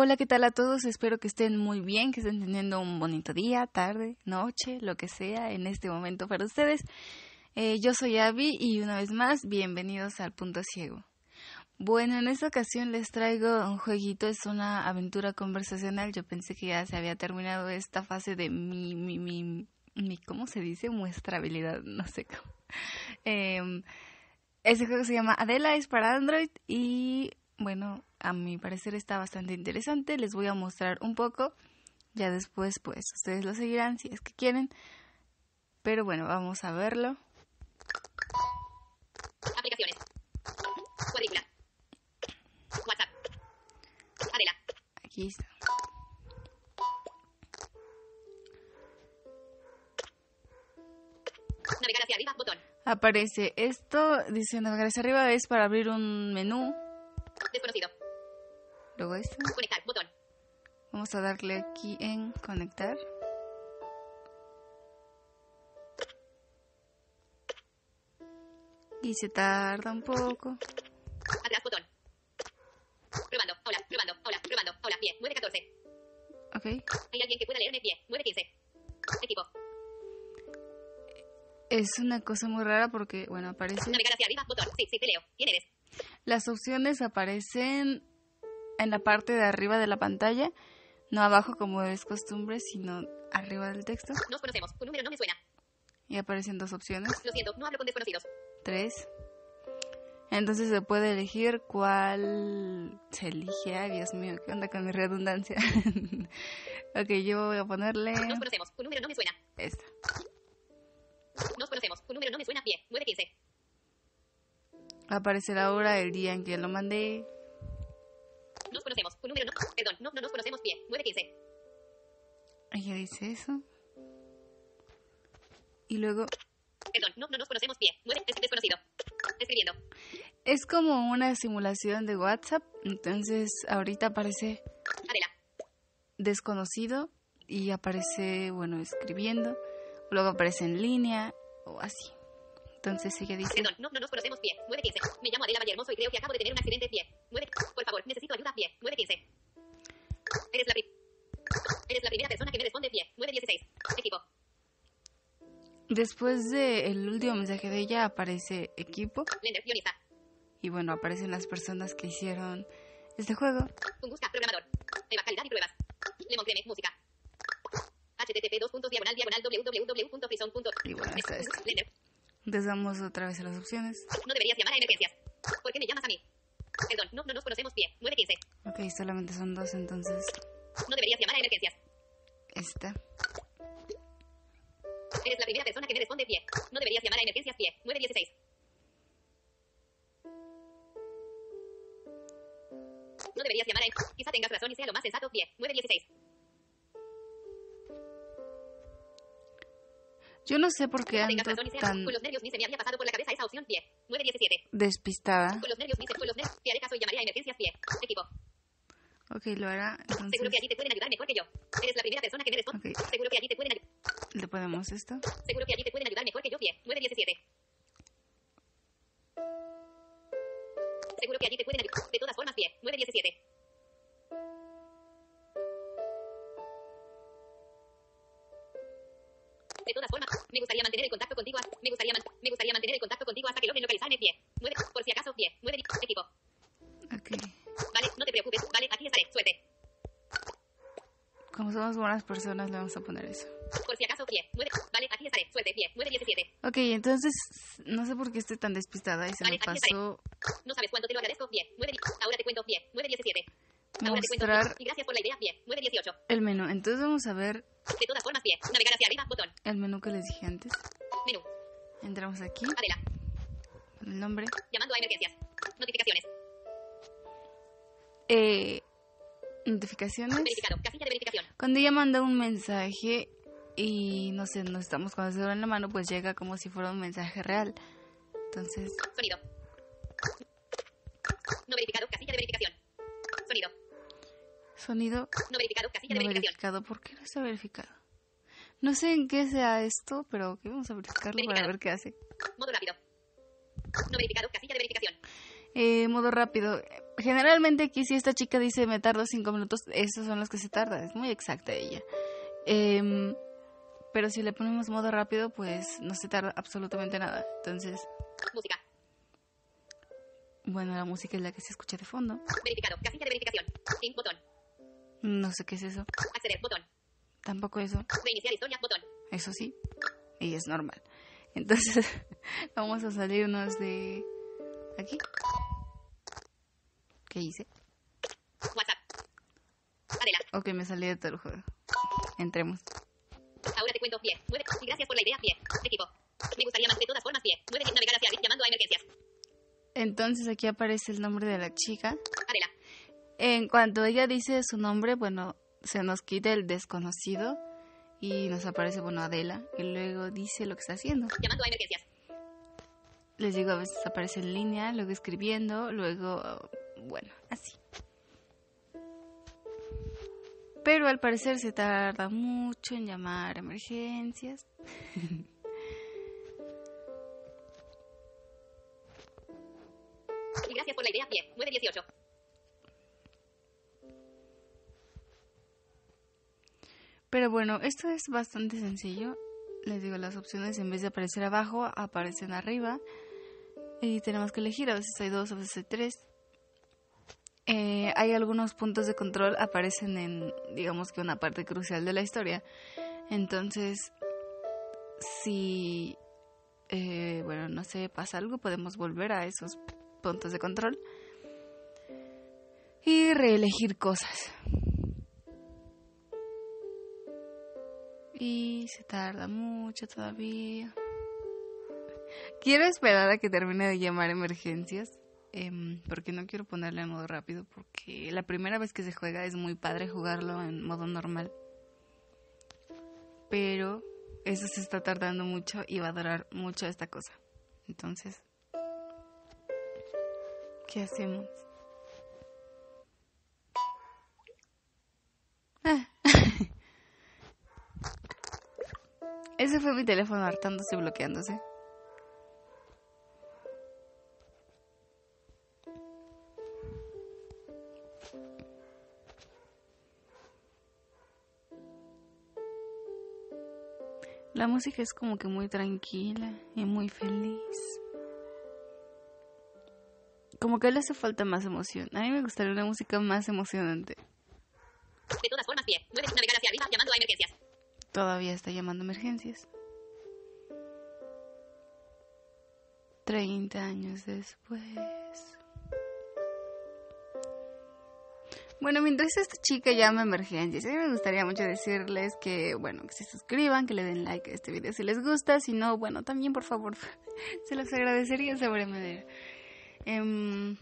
Hola, ¿qué tal a todos? Espero que estén muy bien, que estén teniendo un bonito día, tarde, noche, lo que sea en este momento para ustedes. Eh, yo soy Abby y una vez más, bienvenidos al Punto Ciego. Bueno, en esta ocasión les traigo un jueguito, es una aventura conversacional. Yo pensé que ya se había terminado esta fase de mi, mi, mi, mi ¿cómo se dice? Muestrabilidad, no sé cómo. Eh, este juego se llama Adela, es para Android y bueno, a mi parecer está bastante interesante. Les voy a mostrar un poco. Ya después, pues, ustedes lo seguirán si es que quieren. Pero bueno, vamos a verlo. Aplicaciones. Cuadrícula. WhatsApp. Adela. Aquí está. Navegar hacia arriba. Botón. Aparece esto, dice navegar hacia arriba, es para abrir un menú. Desconocido. Luego esto. Conectar. Botón. Vamos a darle aquí en conectar. Y se tarda un poco. Atrás. Botón. Probando. Hola. Probando. Hola. Probando. Hola. Pie. 914. Ok. ¿Hay alguien que pueda leerme? Pie. 915. Equipo. Es una cosa muy rara porque, bueno, aparece... Navegar hacia arriba. Botón. Sí, sí, te leo. ¿Quién eres? Las opciones aparecen en la parte de arriba de la pantalla, no abajo como es costumbre, sino arriba del texto. Nos conocemos. Tu número no me suena. Y aparecen dos opciones, Lo siento. No hablo con desconocidos. tres. Entonces se puede elegir cuál se elige. Ay, Dios mío, ¿qué onda con mi redundancia? ok, yo voy a ponerle Nos conocemos. Tu número no me suena. esta. Nos conocemos. Tu número no me suena. Pie. 915. Aparece la hora, el día en que lo mandé. Nos conocemos. Tu número no. Perdón. No, no nos conocemos. Pie. 915. Ella dice eso. Y luego Perdón. No, no nos conocemos. Pie. 9. Es desconocido. Escribiendo. es como una simulación de WhatsApp. Entonces ahorita aparece Adela. desconocido y aparece, bueno, escribiendo. Luego aparece en línea o así. Entonces ella dice, Perdón, no, no nos conocemos, pie. 915. Me llamo Adela y creo que acabo de tener un accidente, pie. 9. Por favor, necesito ayuda, pie. 915. Eres la, Eres la primera persona que me responde, pie. 916. Equipo. después del último mensaje de ella aparece equipo guionista. y bueno, aparecen las personas que hicieron este juego. Tunguska, programador. Eva, calidad y pruebas. Lemon Creme, música. http dos puntos diagonal diagonal www.prison. Y bueno, está esto. Entonces damos otra vez a las opciones. no deberías llamar a emergencias. ¿Por qué me llamas a mí? Perdón, no, no nos conocemos, pie. 915. Ok, solamente son dos, entonces No deberías llamar a emergencias. esta. Eres la primera persona que me responde pie. No deberías llamar a emergencias pie. 916. No deberías llamar a... Quizá tengas razón y sea lo más sensato pie. 916. Yo no sé por qué ando tan Con los nervios ni se me había pasado por la cabeza esa opción pie. 917. despistada. Con los nervios ni se... Con los nervios... Te haré caso y llamaré a emergencias pie. Equipo. Ok, lo hará. Seguro que allí te pueden ayudar mejor que yo. Eres la primera persona que me responde. Seguro que allí te pueden ayudar... le ponemos esto. Seguro que allí te pueden ayudar mejor que yo pie. 917. Seguro que allí te pueden ayudar. De todas formas pie. 917. Me gustaría mantener el contacto contigo. hasta- Me gustaría, man- me gustaría mantener el contacto contigo hasta que logren localizarme pie. 9. Por si acaso pie. 9. Equipo. Ok. Vale, no te preocupes. Vale, aquí estaré. Suerte. Como somos buenas personas, le vamos a poner eso. Por si acaso pie. 9. Vale, aquí estaré. Suerte pie. 917. Ok, entonces no sé por qué estoy tan despistada y se me Vale, estaré. pasó No sabes cuánto te lo agradezco pie. 9. Ahora te cuento pie. 917. Ahora te cuento mostrar pie. Y gracias por la idea pie. 918. el menú. Entonces vamos a ver De todas formas pie. Navegar hacia arriba. Botón. el menú que les dije antes. Menú. Entramos aquí, Adela. el nombre. Llamando a emergencias. Notificaciones. Eh, notificaciones. Verificado. Casilla de verificación. Cuando ella manda un mensaje y no sé, no estamos con el celular en la mano, pues llega como si fuera un mensaje real. Entonces, Sonido. No verificado. Casilla de verificación. Sonido. No verificado. Casilla no de verificación. verificado. ¿Por qué no está verificado? No sé en qué sea esto, pero ok, vamos a verificarlo para ver qué hace. Modo rápido. No verificado. Casilla de verificación. Eh, modo rápido. generalmente aquí si esta chica dice me tardo cinco minutos, esos son los que se tarda, es muy exacta ella. Em, pero si le ponemos modo rápido, pues no se tarda absolutamente nada. Entonces, Música. bueno, la música es la que se escucha de fondo. Verificado. Casilla de verificación. Sin botón. No sé qué es eso. Acceder. Botón. Tampoco eso. Reiniciar historia. Botón. Eso sí. Y es normal. Entonces, vamos a salirnos de aquí. ¿Qué hice? WhatsApp. Adela. Ok, me salí de todo el juego. Entremos. Ahora te cuento. Pie. Mueve. Y gracias por la idea. Pie. Equipo. Me gustaría más. De todas formas. Pie. Mueve. Navegar hacia. Llamando a emergencias. Entonces aquí aparece el nombre de la chica en cuanto ella dice su nombre, bueno, se nos quita el desconocido y nos aparece, bueno, Adela, y luego dice lo que está haciendo. Llamando a emergencias. Les digo, a veces aparece en línea, luego escribiendo, luego, bueno, así. Pero al parecer se tarda mucho en llamar a emergencias. Gracias por la idea. 918. Pero bueno, esto es bastante sencillo. Les digo, las opciones en vez de aparecer abajo, aparecen arriba. Y tenemos que elegir, a veces hay dos, a veces hay tres. Eh, hay algunos puntos de control, aparecen en, digamos que una parte crucial de la historia. Entonces, si, eh, bueno, no sé, pasa algo, podemos volver a esos puntos de control y reelegir cosas. Y se tarda mucho todavía. Quiero esperar a que termine de llamar emergencias. em, porque no quiero ponerle en modo rápido. Porque la primera vez que se juega es muy padre jugarlo en modo normal. Pero eso se está tardando mucho y va a durar mucho esta cosa. Entonces, ¿qué hacemos? Ah. Ese fue mi teléfono hartándose y bloqueándose. La música es como que muy tranquila y muy feliz. Como que le hace falta más emoción. A mí me gustaría una música más emocionante. De todas formas. Pie. Mueve. Navegar hacia arriba. Llamando a emergencias. Todavía está llamando emergencias. 30 años después. Bueno, mientras esta chica llama emergencias, a mí me gustaría mucho decirles que, bueno, que se suscriban, que le den like a este video si les gusta. Si no, bueno, también por favor, se los agradecería sobremanera. Em,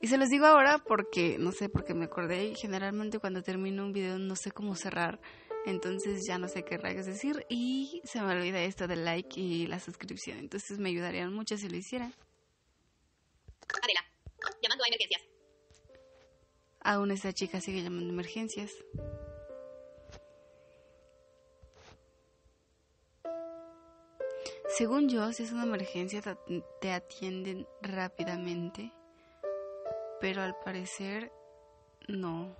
y se los digo ahora porque, no sé, porque me acordé y generalmente cuando termino un video no sé cómo cerrar. Entonces ya no sé qué rayos decir y se me olvida esto del like y la suscripción. Entonces me ayudarían mucho si lo hicieran. Adela. Llamando a emergencias. Aún esta chica sigue llamando a emergencias. Según yo, si es una emergencia te atienden rápidamente, pero al parecer no.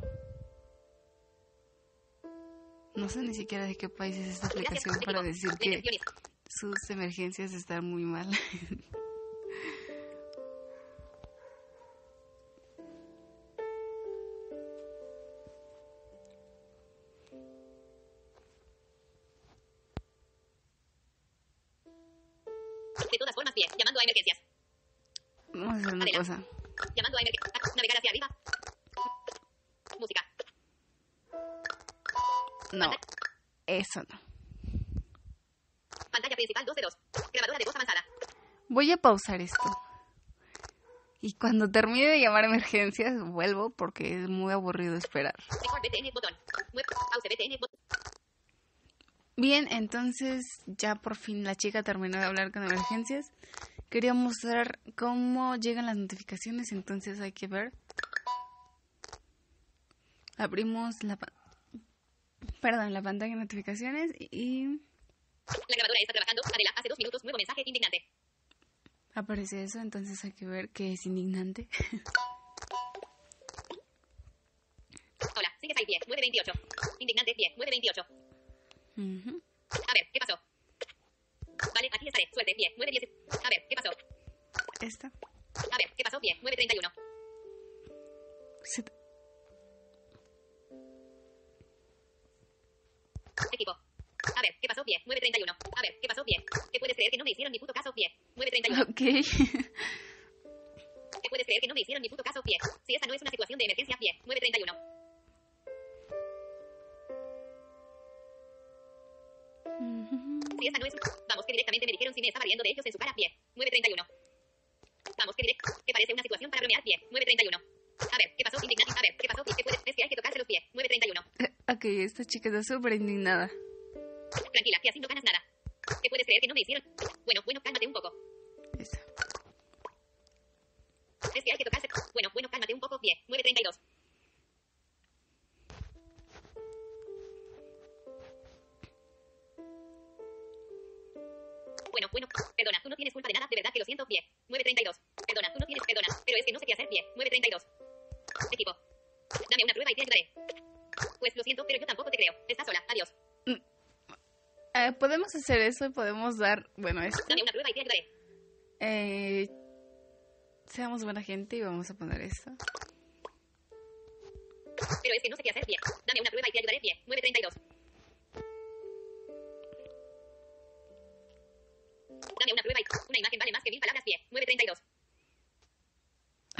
No sé ni siquiera de qué país es esta aplicación para decir que sus emergencias están muy mal. De todas formas. Pie. Llamando a emergencias. Vamos a hacer una cosa. Llamando a emergencias. Navegar hacia arriba. No, eso no. Pantalla principal 2 de 2. Grabadora de voz avanzada. Voy a pausar esto. Y cuando termine de llamar a emergencias, vuelvo porque es muy aburrido esperar. Bien, entonces ya por fin la chica terminó de hablar con emergencias. Quería mostrar cómo llegan las notificaciones, entonces hay que ver. Abrimos la, pa- perdón, la pantalla de notificaciones y La grabadora está trabajando. Adela. Hace dos minutos. Nuevo mensaje indignante. aparece eso, entonces hay que ver que es indignante. Hola, sigues ahí pie, 928. Indignante pie, 928. Ujú. A ver, ¿qué pasó? Vale, aquí estaré, suerte, pie, 910. A ver, ¿qué pasó? Esta. A ver, ¿qué pasó? Pie, 931. Equipo. A ver, ¿qué pasó? Pie, 931. A ver, ¿qué pasó? Pie. ¿Qué puedes creer que no me hicieron ni puto caso? Pie, 931. Ok. ¿Qué puedes creer que no me hicieron ni puto caso? Pie. Si esta no es una situación de emergencia, pie, 931. Ujú. Si esta no es... Vamos, que directamente me dijeron si me estaba riendo de ellos en su cara, pie. 931. Vamos, que direct... Que parece una situación para bromear, pie. 931. A ver, ¿qué pasó? Indignante. A ver, ¿qué pasó? ¿Qué puedes? Es que hay que tocarse los pies. 931. Ok, esta chica está súper indignada. Tranquila, que así no ganas nada. ¿Qué puedes creer que no me hicieron? Bueno, bueno, cálmate un poco. Esta. Es que hay que tocarse... Bueno, bueno, cálmate un poco, pie. 932. Bueno, bueno, perdona, tú no tienes culpa de nada, de verdad que lo siento, pie. 932. Perdona, tú no tienes, perdona, pero es que no sé qué hacer, pie. 932. Equipo. Dame una prueba y te ayudaré. Pues lo siento, pero yo tampoco te creo. Estás sola, adiós. Eh, podemos hacer eso y podemos dar, bueno, esto. Dame una prueba y te ayudaré. Eh, seamos buena gente y vamos a poner esto. Pero es que no sé qué hacer, pie. Dame una prueba y te ayudaré, pie. 932. Dame una prueba y... Una imagen vale más que mil palabras, pie. 932.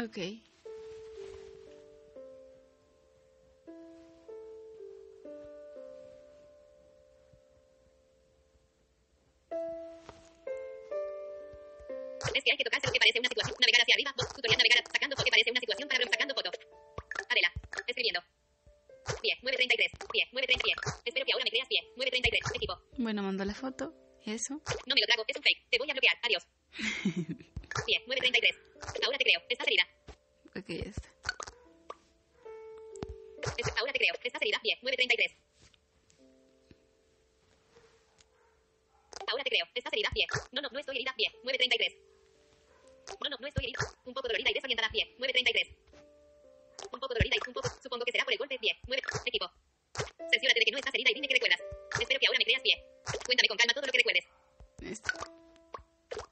Ok. Bueno, mandó la foto. Eso. No me lo trago. Es un fake. Te voy a bloquear. Adiós. Pie. 933. Ahora te creo. Estás herida. Ok, ya está. Es- ahora te creo. Estás herida. Pie. 933. Ahora te creo. Estás herida. Pie. No, no, no estoy herida. Pie. 933. No, no, no estoy herida. Un poco dolorida y desorientada. Pie. 933. Un poco dolorida y un poco. Supongo que será por el golpe. Pie. 9. Equipo. Cerciórate de que no estás herida y dime que recuerdas. Espero que ahora me creas. Pie. Cuéntame con calma todo lo que recuerdes.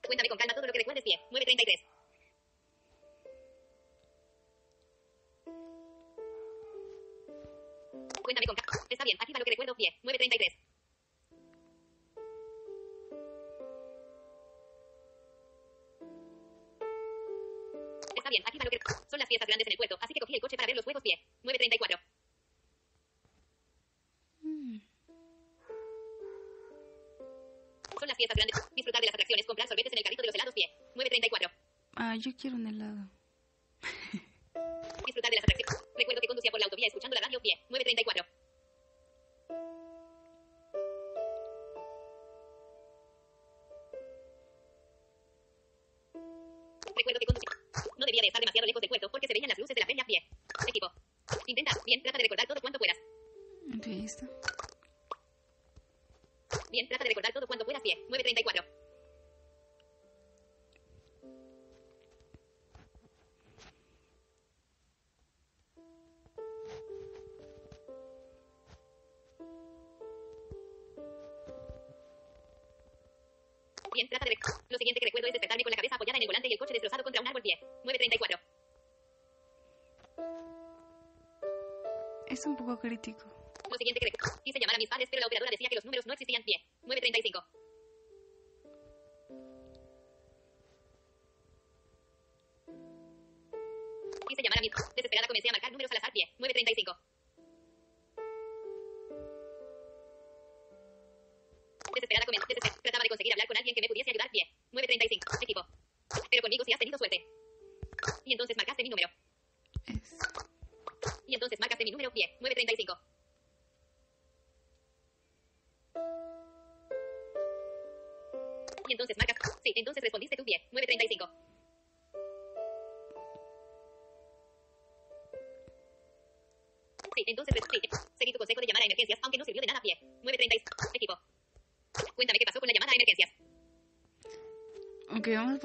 Cuéntame con calma todo lo que recuerdes. Pie. 933. Cuéntame con calma. Está bien. Aquí va lo que recuerdo. Pie. 933. Está bien, aquí va lo que... Son las fiestas grandes en el puerto, así que cogí el coche para ver los juegos pie. 934. Las fiestas grandes. Disfrutar de las atracciones, comprar sorbetes en el carrito de los helados pie. 934. Ah, yo quiero un helado. Disfrutar de las atracciones. Recuerdo que conducía por la autovía escuchando la radio pie. 934. Recuerdo que conducía. No debía de estar demasiado lejos del puerto porque se veían las luces de la feria pie. Equipo. Intenta. Bien, trata de recordar todo cuanto puedas. Ok, ya está. Bien, trata de recordar todo cuanto puedas pie. 934. Bien, trata de... Lo siguiente que recuerdo es despertarme con la cabeza apoyada en el volante y el coche destrozado contra un árbol pie. 934. Es un poco crítico. Lo siguiente que recuerdo... Quise llamar a mis padres, pero la operadora decía que los números no existían pie. 935. Llamar a mis... Desesperada comencé a marcar números al azar pie. 935. Desesperada comencé... Desesper... Trataba de conseguir hablar con alguien que me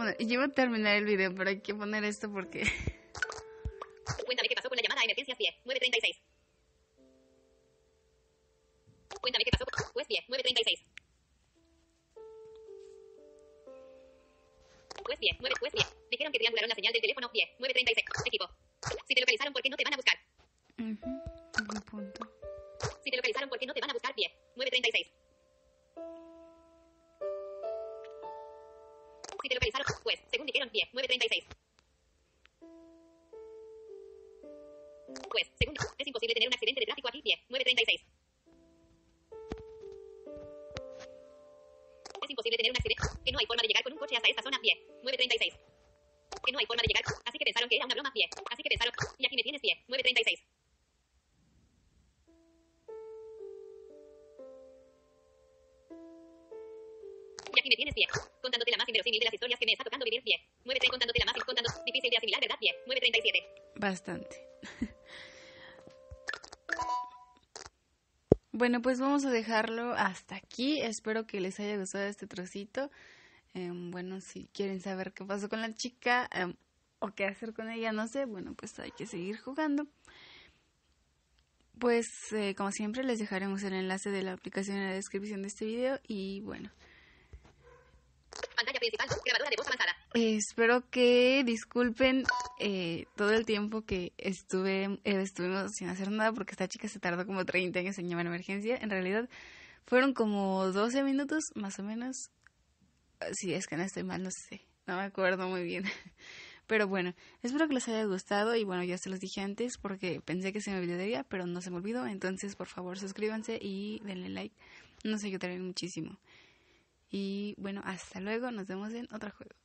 poner. Yo voy a terminar el video, pero hay que poner esto porque. Cuéntame qué pasó con la llamada a emergencias pie. 936. Cuéntame qué pasó con juez pie. 936. Juez pie. 9 juez pie. Dijeron que triangularon la señal del teléfono pie. 936. Equipo. Si te localizaron, ¿por qué no te van a buscar? 10, 9.36. Pues, segundo, es imposible tener un accidente de tráfico aquí. 10, 9.36. Es imposible tener un accidente. Que no hay forma de llegar con un coche hasta esta zona. 10, 9.36. Que no hay forma de llegar. Así que pensaron que era una broma. 10. Así que pensaron. Y aquí me tienes 10, 9.36. Aquí me tienes pie. Contándote la más inverosímil de las historias que me está tocando vivir pie. 93 contándote la más contando. Difícil de asimilar, ¿verdad? Pie. 937. Bastante. Bueno, pues vamos a dejarlo hasta aquí. Espero que les haya gustado este trocito. Em, bueno, si quieren saber qué pasó con la chica em, o qué hacer con ella, no sé, bueno, pues hay que seguir jugando. Pues eh, como siempre les dejaremos el enlace de la aplicación en la descripción de este video y bueno, Espero que disculpen eh, todo el tiempo que estuve eh, estuvimos sin hacer nada porque esta chica se tardó como 30 años en llamar emergencia. En realidad fueron como 12 minutos más o menos. Si es que no estoy mal, no sé. No me acuerdo muy bien. Pero bueno, espero que les haya gustado y bueno, ya se los dije antes porque pensé que se me olvidaría, pero no se me olvidó. Entonces, por favor, suscríbanse y denle like. Nos ayudarían muchísimo. Y bueno, hasta luego. Nos vemos en otro juego.